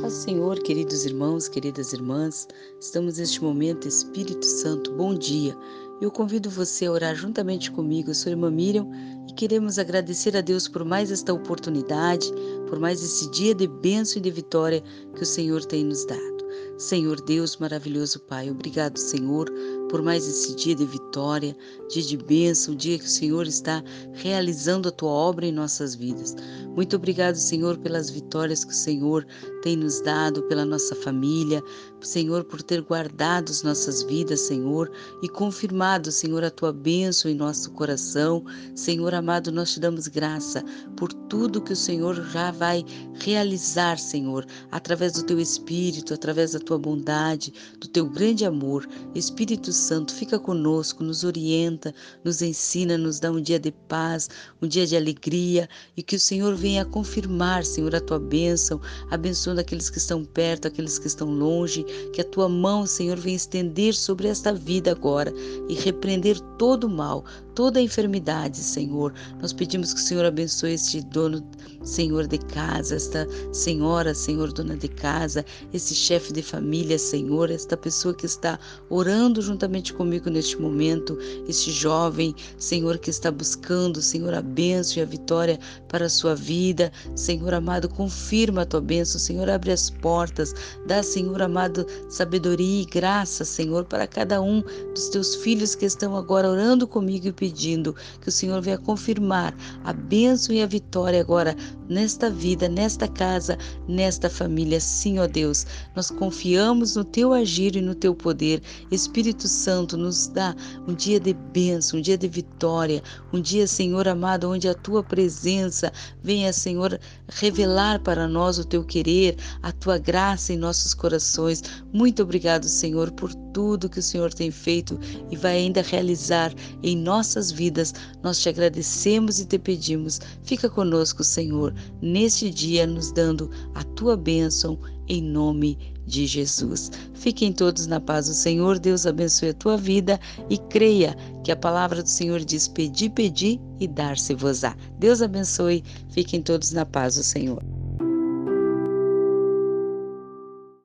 Paz Senhor, queridos irmãos, queridas irmãs, estamos neste momento, Espírito Santo, bom dia. Eu convido você a orar juntamente comigo. Eu sou irmã Miriam e queremos agradecer a Deus por mais esta oportunidade, por mais esse dia de bênção e de vitória que o Senhor tem nos dado. Senhor Deus maravilhoso Pai, obrigado, Senhor, por mais esse dia de vitória, dia de bênção, dia que o Senhor está realizando a tua obra em nossas vidas. Muito obrigado, Senhor, pelas vitórias que o Senhor tem nos dado, pela nossa família, Senhor, por ter guardado as nossas vidas, Senhor, e confirmado, Senhor, a tua bênção em nosso coração. Senhor amado, nós te damos graça por tudo que o Senhor já vai realizar, Senhor, através do teu Espírito, através da tua bondade, do teu grande amor. Espírito Santo, fica conosco, nos orienta, nos ensina, nos dá um dia de paz, um dia de alegria e que o Senhor venha confirmar, Senhor, a tua bênção, abençoando aqueles que estão perto, aqueles que estão longe, que a tua mão, Senhor, venha estender sobre esta vida agora e repreender todo o mal, toda enfermidade, Senhor. Nós pedimos que o Senhor abençoe este dono, Senhor de casa, esta senhora, Senhor, dona de casa, esse chefe de família, Senhor, esta pessoa que está orando juntamente comigo neste momento, este jovem, Senhor, que está buscando, Senhor, a bênção e a vitória para a sua vida. Senhor amado, confirma a tua bênção, Senhor, abre as portas, dá, Senhor amado, sabedoria e graça, Senhor, para cada um dos teus filhos que estão agora orando comigo e pedindo que o Senhor venha confirmar a bênção e a vitória agora nesta vida, nesta casa, nesta família. Sim, ó Deus, nós confiamos no teu agir e no teu poder. Espírito Santo, nos dá um dia de bênção, um dia de vitória, um dia, Senhor amado, onde a tua presença venha, Senhor, revelar para nós o teu querer, a tua graça em nossos corações. Muito obrigado, Senhor, por tudo que o Senhor tem feito e vai ainda realizar em nossas vidas. Nós te agradecemos e te pedimos. Fica conosco, Senhor, neste dia, nos dando a tua bênção em nome de Jesus. Fiquem todos na paz do Senhor. Deus abençoe a tua vida e creia que a palavra do Senhor diz: Pedi, pedi e dar-se-vos-á. Deus abençoe. Fiquem todos na paz do Senhor.